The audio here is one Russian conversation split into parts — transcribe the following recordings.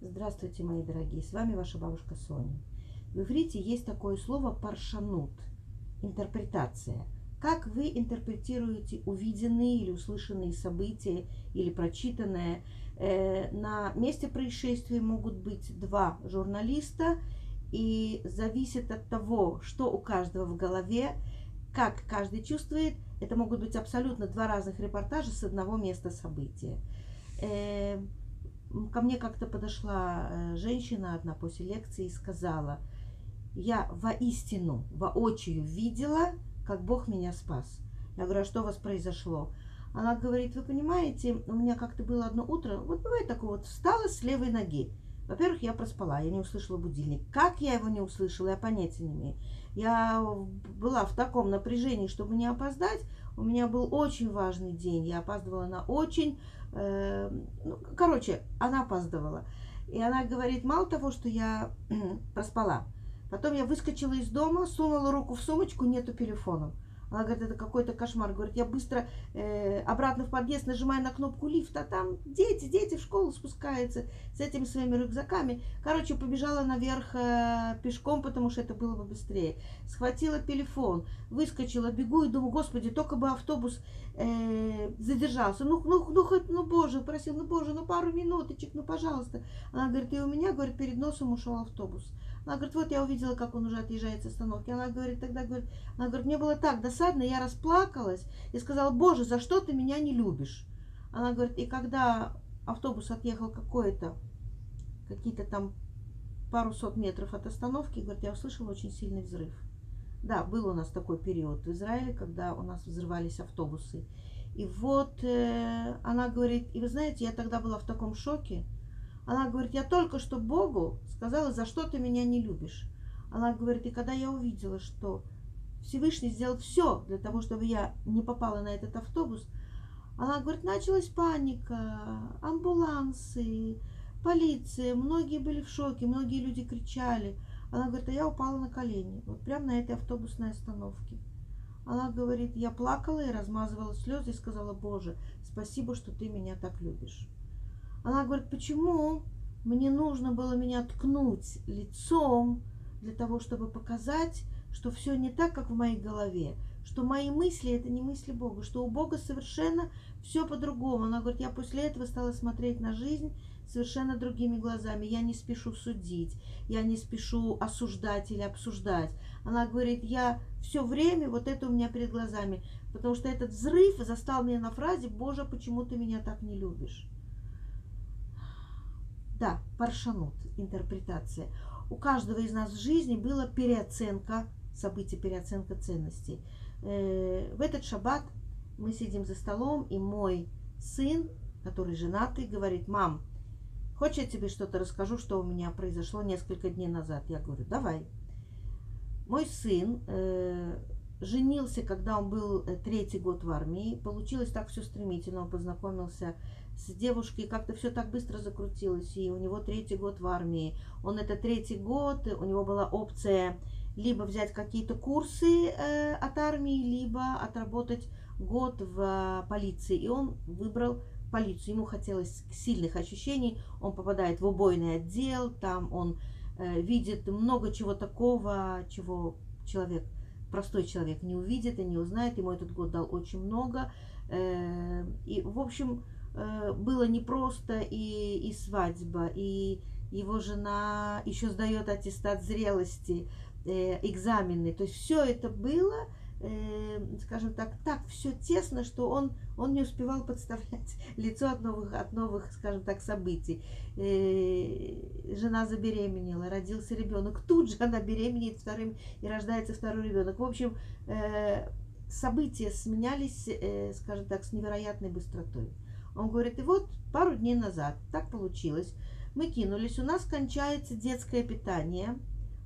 Здравствуйте, мои дорогие, с вами ваша бабушка Соня. В иврите есть такое слово паршанут, интерпретация. Как вы интерпретируете увиденные или услышанные события или прочитанное? Э, на месте происшествия могут быть два журналиста, и зависит от того, что у каждого в голове, как каждый чувствует, это могут быть абсолютно два разных репортажа с одного места события. Ко мне как-то подошла э, женщина одна после лекции и сказала, я воистину, воочию видела, как Бог меня спас. Я говорю, а что у вас произошло? Она говорит, вы понимаете, у меня как-то было одно утро, вот бывает такое, вот встала с левой ноги. Во-первых, я проспала, я не услышала будильник. Как я его не услышала, я понятия не имею. Я была в таком напряжении, чтобы не опоздать. У меня был очень важный день. Я опаздывала на очень э, ну, короче, она опаздывала. И она говорит, мало того, что я проспала, потом я выскочила из дома, сунула руку в сумочку, нету телефона. Она говорит, это какой-то кошмар. Говорит, я быстро э, обратно в подъезд нажимаю на кнопку лифта, там дети, дети в школу спускаются с этими своими рюкзаками. Короче, побежала наверх э, пешком, потому что это было бы быстрее. Схватила телефон, выскочила, бегу и думаю, господи, только бы автобус э, задержался. Ну, ну, ну, хоть, ну, боже, просил, ну, боже, ну, пару минуточек, ну, пожалуйста. Она говорит, и у меня, говорит, перед носом ушел автобус. Она говорит, вот я увидела, как он уже отъезжает с остановки. Она говорит, тогда говорит, она говорит, мне было так досадно, я расплакалась и сказала, боже, за что ты меня не любишь? Она говорит, и когда автобус отъехал какое-то, какие-то там пару сот метров от остановки, говорит, я услышала очень сильный взрыв. Да, был у нас такой период в Израиле, когда у нас взрывались автобусы. И вот э, она говорит, и вы знаете, я тогда была в таком шоке, она говорит, я только что Богу сказала, за что ты меня не любишь. Она говорит, и когда я увидела, что Всевышний сделал все для того, чтобы я не попала на этот автобус, она говорит, началась паника, амбулансы, полиция, многие были в шоке, многие люди кричали. Она говорит, а я упала на колени, вот прямо на этой автобусной остановке. Она говорит, я плакала и размазывала слезы и сказала, Боже, спасибо, что ты меня так любишь. Она говорит, почему мне нужно было меня ткнуть лицом для того, чтобы показать, что все не так, как в моей голове, что мои мысли это не мысли Бога, что у Бога совершенно все по-другому. Она говорит, я после этого стала смотреть на жизнь совершенно другими глазами. Я не спешу судить, я не спешу осуждать или обсуждать. Она говорит, я все время вот это у меня перед глазами, потому что этот взрыв застал меня на фразе «Боже, почему ты меня так не любишь?» Да, паршанут, интерпретация. У каждого из нас в жизни была переоценка событий, переоценка ценностей. Э, в этот шаббат мы сидим за столом, и мой сын, который женатый, говорит, мам, хочешь я тебе что-то расскажу, что у меня произошло несколько дней назад? Я говорю, давай. Мой сын э, женился, когда он был э, третий год в армии. Получилось так все стремительно. Он познакомился с девушкой, как-то все так быстро закрутилось, и у него третий год в армии. Он это третий год, у него была опция либо взять какие-то курсы э, от армии, либо отработать год в э, полиции. И он выбрал полицию. Ему хотелось сильных ощущений. Он попадает в убойный отдел, там он э, видит много чего такого, чего человек, простой человек не увидит и не узнает. Ему этот год дал очень много. Э, и, в общем, было непросто и, и свадьба, и его жена еще сдает аттестат зрелости, э, экзамены. То есть все это было, э, скажем так, так все тесно, что он, он не успевал подставлять лицо от новых, от новых, скажем так, событий. Э, жена забеременела, родился ребенок, тут же она беременеет вторым и рождается второй ребенок. В общем, э, события сменялись, э, скажем так, с невероятной быстротой. Он говорит, и вот пару дней назад так получилось. Мы кинулись, у нас кончается детское питание.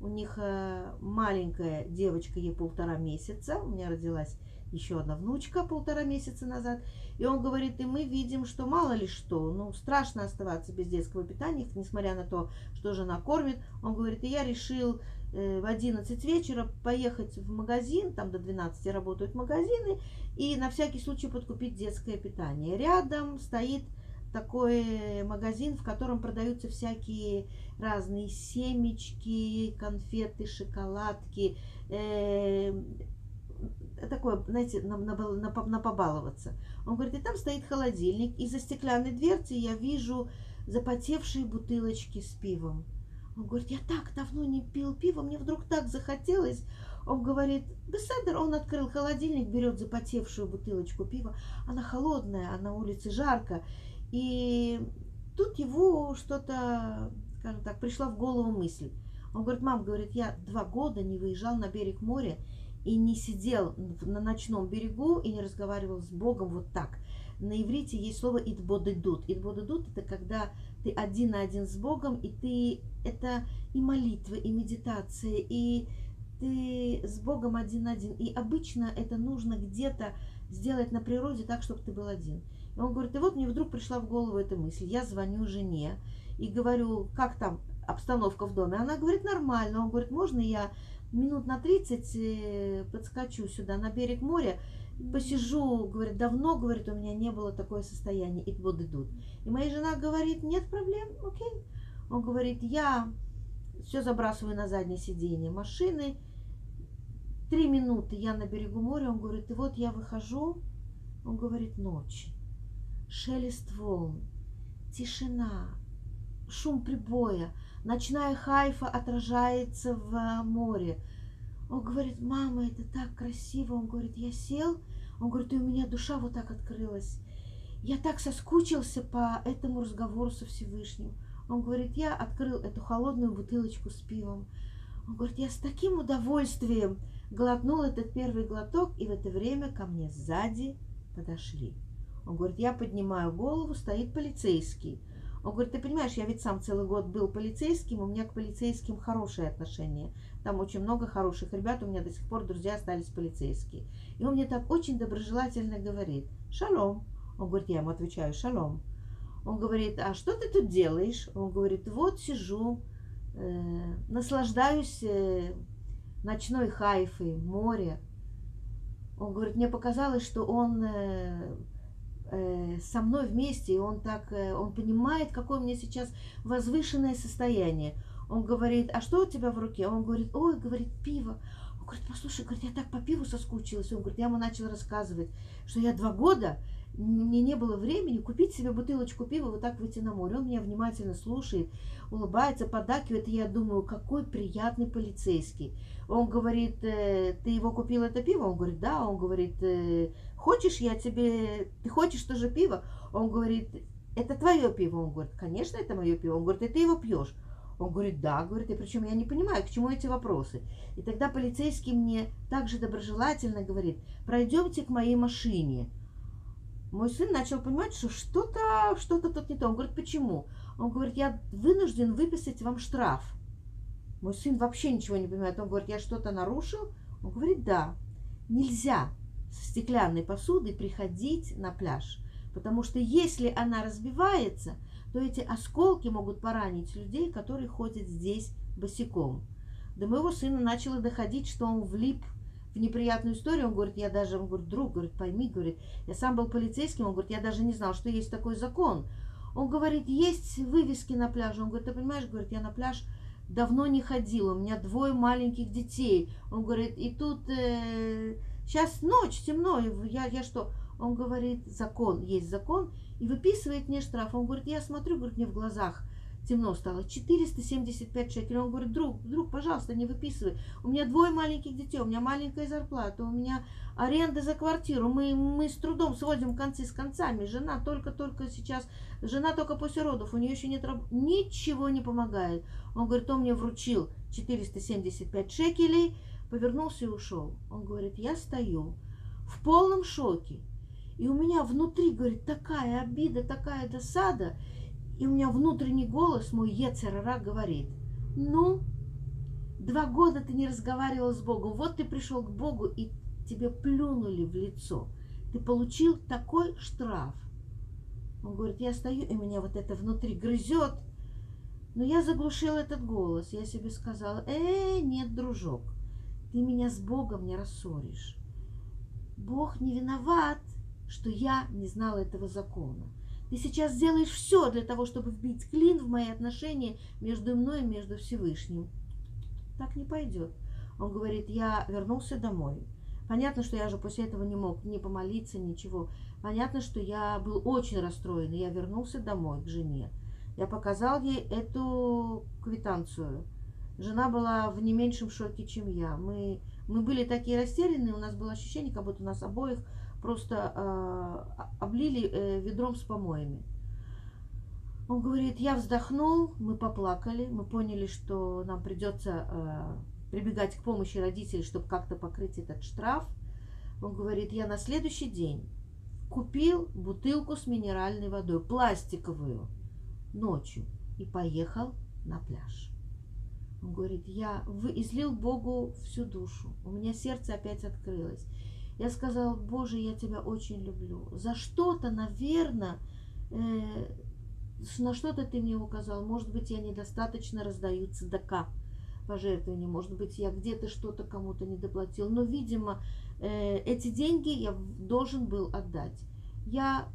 У них э, маленькая девочка, ей полтора месяца. У меня родилась еще одна внучка полтора месяца назад. И он говорит, и мы видим, что мало ли что, ну, страшно оставаться без детского питания, несмотря на то, что жена кормит. Он говорит, и я решил в 11 вечера поехать в магазин, там до 12 работают магазины, и на всякий случай подкупить детское питание. Рядом стоит такой магазин, в котором продаются всякие разные семечки, конфеты, шоколадки. Э, такое, знаете, на, на, на, на побаловаться. Он говорит, и там стоит холодильник, и за стеклянной дверцей я вижу запотевшие бутылочки с пивом. Он говорит, я так давно не пил пиво, мне вдруг так захотелось. Он говорит, Беседер, он открыл холодильник, берет запотевшую бутылочку пива. Она холодная, а на улице жарко. И тут его что-то, скажем так, пришла в голову мысль. Он говорит, мам, говорит, я два года не выезжал на берег моря и не сидел на ночном берегу и не разговаривал с Богом вот так. На иврите есть слово «итбодедут». «Итбодедут» – это когда ты один на один с Богом, и ты это и молитва, и медитация, и ты с Богом один на один. И обычно это нужно где-то сделать на природе так, чтобы ты был один. И он говорит, и вот мне вдруг пришла в голову эта мысль. Я звоню жене и говорю, как там обстановка в доме? Она говорит, нормально. Он говорит, можно я минут на 30 э, подскочу сюда на берег моря, посижу, говорит, давно, говорит, у меня не было такое состояние, и вот идут. И моя жена говорит, нет проблем, окей. Он говорит, я все забрасываю на заднее сиденье машины, три минуты я на берегу моря, он говорит, и вот я выхожу, он говорит, ночь, шелест волн, тишина, шум прибоя, ночная хайфа отражается в море, он говорит, мама, это так красиво. Он говорит, я сел. Он говорит, и у меня душа вот так открылась. Я так соскучился по этому разговору со Всевышним. Он говорит, я открыл эту холодную бутылочку с пивом. Он говорит, я с таким удовольствием глотнул этот первый глоток, и в это время ко мне сзади подошли. Он говорит, я поднимаю голову, стоит полицейский. Он говорит, ты понимаешь, я ведь сам целый год был полицейским, у меня к полицейским хорошие отношения. Там очень много хороших ребят, у меня до сих пор друзья остались полицейские. И он мне так очень доброжелательно говорит, шалом. Он говорит, я ему отвечаю, шалом. Он говорит, а что ты тут делаешь? Он говорит, вот сижу, э, наслаждаюсь э, ночной хайфой, море. Он говорит, мне показалось, что он э, со мной вместе, и он так, э, он понимает, какое у меня сейчас возвышенное состояние. Он говорит, а что у тебя в руке? Он говорит, ой, говорит, пиво. Он говорит, послушай, говорит, я так по пиву соскучилась. Он говорит, я ему начал рассказывать, что я два года, мне не было времени купить себе бутылочку пива, вот так выйти на море. Он меня внимательно слушает, улыбается, подакивает, и я думаю, какой приятный полицейский. Он говорит, «Э, ты его купил это пиво? Он говорит, да. Он говорит, «Э, хочешь я тебе, ты хочешь тоже пиво? Он говорит, это твое пиво. Он говорит, конечно, это мое пиво. Он говорит, и ты его пьешь. Он говорит, да, говорит, и причем я не понимаю, к чему эти вопросы. И тогда полицейский мне также доброжелательно говорит, пройдемте к моей машине. Мой сын начал понимать, что что-то, что-то тут не то. Он говорит, почему? Он говорит, я вынужден выписать вам штраф. Мой сын вообще ничего не понимает. Он говорит, я что-то нарушил? Он говорит, да. Нельзя с стеклянной посудой приходить на пляж. Потому что если она разбивается, то эти осколки могут поранить людей, которые ходят здесь босиком. До моего сына начало доходить, что он влип неприятную историю. Он говорит, я даже, он говорит, друг, говорит, пойми, говорит, я сам был полицейским, он говорит, я даже не знал, что есть такой закон. Он говорит, есть вывески на пляже. Он говорит, ты понимаешь, говорит, я на пляж давно не ходил, у меня двое маленьких детей. Он говорит, и тут э, сейчас ночь, темно, я, я что? Он говорит, закон, есть закон, и выписывает мне штраф. Он говорит, я смотрю, говорит, мне в глазах темно стало. 475 шекелей. Он говорит, друг, друг, пожалуйста, не выписывай. У меня двое маленьких детей, у меня маленькая зарплата, у меня аренда за квартиру. Мы, мы с трудом сводим концы с концами. Жена только-только сейчас, жена только после родов, у нее еще нет работы. Ничего не помогает. Он говорит, он мне вручил 475 шекелей, повернулся и ушел. Он говорит, я стою в полном шоке. И у меня внутри, говорит, такая обида, такая досада. И у меня внутренний голос, мой Ецерара, говорит, ну, два года ты не разговаривал с Богом, вот ты пришел к Богу, и тебе плюнули в лицо. Ты получил такой штраф. Он говорит, я стою, и меня вот это внутри грызет. Но я заглушил этот голос. Я себе сказала, э, нет, дружок, ты меня с Богом не рассоришь. Бог не виноват, что я не знала этого закона. Ты сейчас сделаешь все для того, чтобы вбить клин в мои отношения между мной и между Всевышним. Так не пойдет. Он говорит, я вернулся домой. Понятно, что я же после этого не мог ни помолиться, ничего. Понятно, что я был очень расстроен. Я вернулся домой к жене. Я показал ей эту квитанцию. Жена была в не меньшем шоке, чем я. Мы, мы были такие растерянные, у нас было ощущение, как будто нас обоих просто э, облили э, ведром с помоями. Он говорит, я вздохнул, мы поплакали, мы поняли, что нам придется э, прибегать к помощи родителей, чтобы как-то покрыть этот штраф. Он говорит, я на следующий день купил бутылку с минеральной водой, пластиковую, ночью, и поехал на пляж. Он говорит, я излил Богу всю душу, у меня сердце опять открылось. Я сказал, Боже, я тебя очень люблю. За что-то, наверное, э, на что-то ты мне указал. Может быть, я недостаточно раздаю цедака пожертвования. Может быть, я где-то что-то кому-то не доплатил. Но, видимо, э, эти деньги я должен был отдать. Я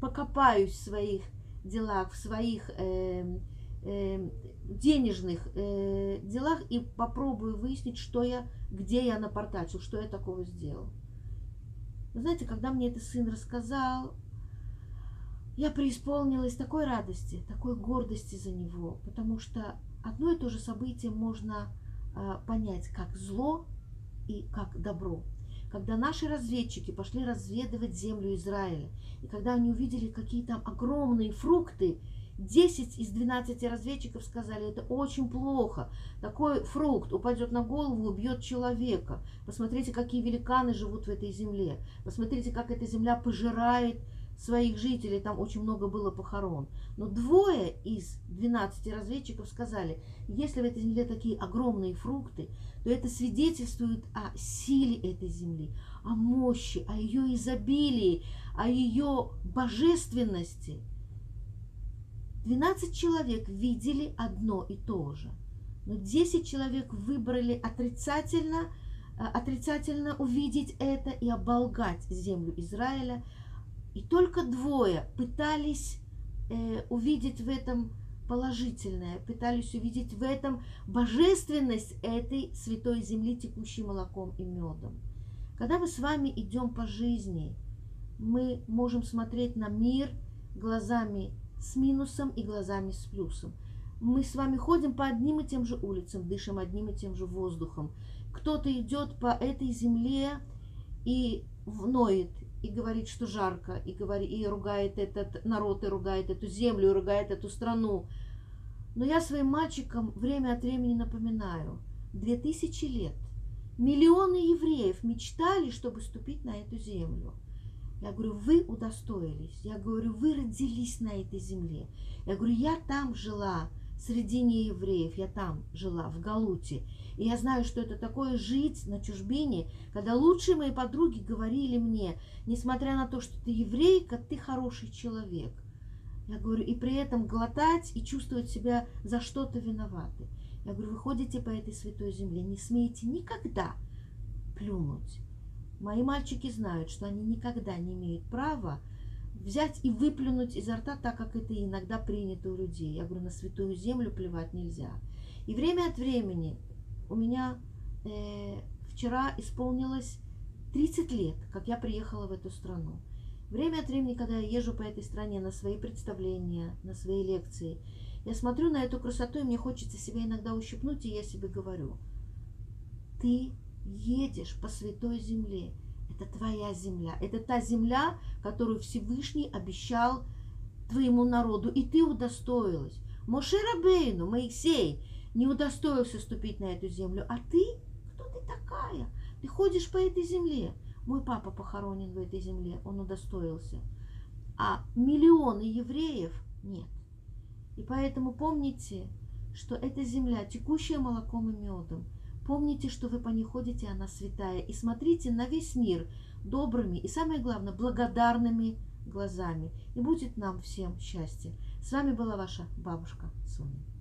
покопаюсь в своих делах, в своих э, э, денежных э, делах и попробую выяснить, что я, где я напортачил, что я такого сделал. Вы знаете, когда мне это сын рассказал, я преисполнилась такой радости, такой гордости за него, потому что одно и то же событие можно э, понять как зло и как добро. Когда наши разведчики пошли разведывать землю Израиля, и когда они увидели какие там огромные фрукты, 10 из 12 разведчиков сказали, это очень плохо. Такой фрукт упадет на голову, убьет человека. Посмотрите, какие великаны живут в этой земле. Посмотрите, как эта земля пожирает своих жителей. Там очень много было похорон. Но двое из 12 разведчиков сказали, если в этой земле такие огромные фрукты, то это свидетельствует о силе этой земли, о мощи, о ее изобилии, о ее божественности – 12 человек видели одно и то же, но 10 человек выбрали отрицательно, э, отрицательно увидеть это и оболгать землю Израиля. И только двое пытались э, увидеть в этом положительное, пытались увидеть в этом божественность этой святой земли, текущей молоком и медом. Когда мы с вами идем по жизни, мы можем смотреть на мир глазами с минусом и глазами с плюсом. Мы с вами ходим по одним и тем же улицам, дышим одним и тем же воздухом. Кто-то идет по этой земле и вноет, и говорит, что жарко, и, говорит, и ругает этот народ, и ругает эту землю, и ругает эту страну. Но я своим мальчикам время от времени напоминаю, две тысячи лет миллионы евреев мечтали, чтобы ступить на эту землю – я говорю, вы удостоились. Я говорю, вы родились на этой земле. Я говорю, я там жила среди неевреев, я там жила, в Галуте. И я знаю, что это такое жить на чужбине, когда лучшие мои подруги говорили мне, несмотря на то, что ты еврейка, ты хороший человек. Я говорю, и при этом глотать и чувствовать себя за что-то виноваты. Я говорю, вы ходите по этой святой земле, не смеете никогда плюнуть Мои мальчики знают, что они никогда не имеют права взять и выплюнуть изо рта, так как это иногда принято у людей. Я говорю, на святую землю плевать нельзя. И время от времени у меня э, вчера исполнилось 30 лет, как я приехала в эту страну. Время от времени, когда я езжу по этой стране на свои представления, на свои лекции, я смотрю на эту красоту, и мне хочется себя иногда ущипнуть, и я себе говорю, ты едешь по святой земле. Это твоя земля. Это та земля, которую Всевышний обещал твоему народу. И ты удостоилась. Моше Рабейну, Моисей, не удостоился ступить на эту землю. А ты? Кто ты такая? Ты ходишь по этой земле. Мой папа похоронен в этой земле. Он удостоился. А миллионы евреев нет. И поэтому помните, что эта земля, текущая молоком и медом, Помните, что вы по ней ходите, она святая, и смотрите на весь мир добрыми и, самое главное, благодарными глазами. И будет нам всем счастье. С вами была ваша бабушка Соня.